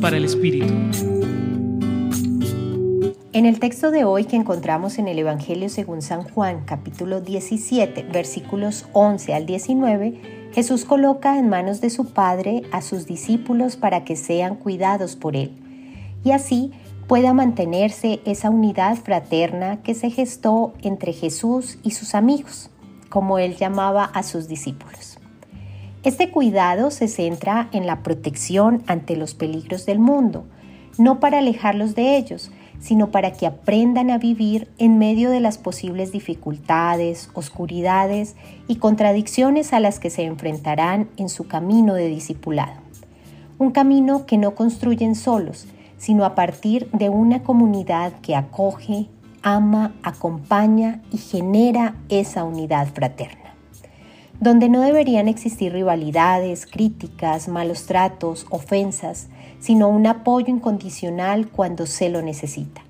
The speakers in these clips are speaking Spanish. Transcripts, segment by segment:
para el Espíritu. En el texto de hoy que encontramos en el Evangelio según San Juan, capítulo 17, versículos 11 al 19, Jesús coloca en manos de su Padre a sus discípulos para que sean cuidados por Él, y así pueda mantenerse esa unidad fraterna que se gestó entre Jesús y sus amigos, como Él llamaba a sus discípulos. Este cuidado se centra en la protección ante los peligros del mundo, no para alejarlos de ellos, sino para que aprendan a vivir en medio de las posibles dificultades, oscuridades y contradicciones a las que se enfrentarán en su camino de discipulado. Un camino que no construyen solos, sino a partir de una comunidad que acoge, ama, acompaña y genera esa unidad fraterna donde no deberían existir rivalidades, críticas, malos tratos, ofensas, sino un apoyo incondicional cuando se lo necesita,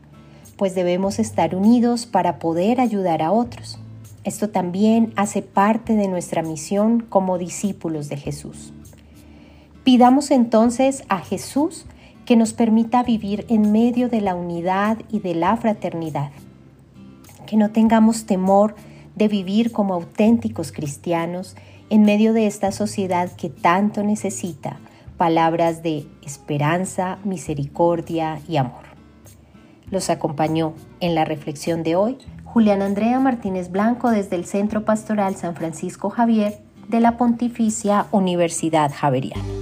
pues debemos estar unidos para poder ayudar a otros. Esto también hace parte de nuestra misión como discípulos de Jesús. Pidamos entonces a Jesús que nos permita vivir en medio de la unidad y de la fraternidad, que no tengamos temor de vivir como auténticos cristianos en medio de esta sociedad que tanto necesita palabras de esperanza, misericordia y amor. Los acompañó en la reflexión de hoy Julián Andrea Martínez Blanco desde el Centro Pastoral San Francisco Javier de la Pontificia Universidad Javeriana.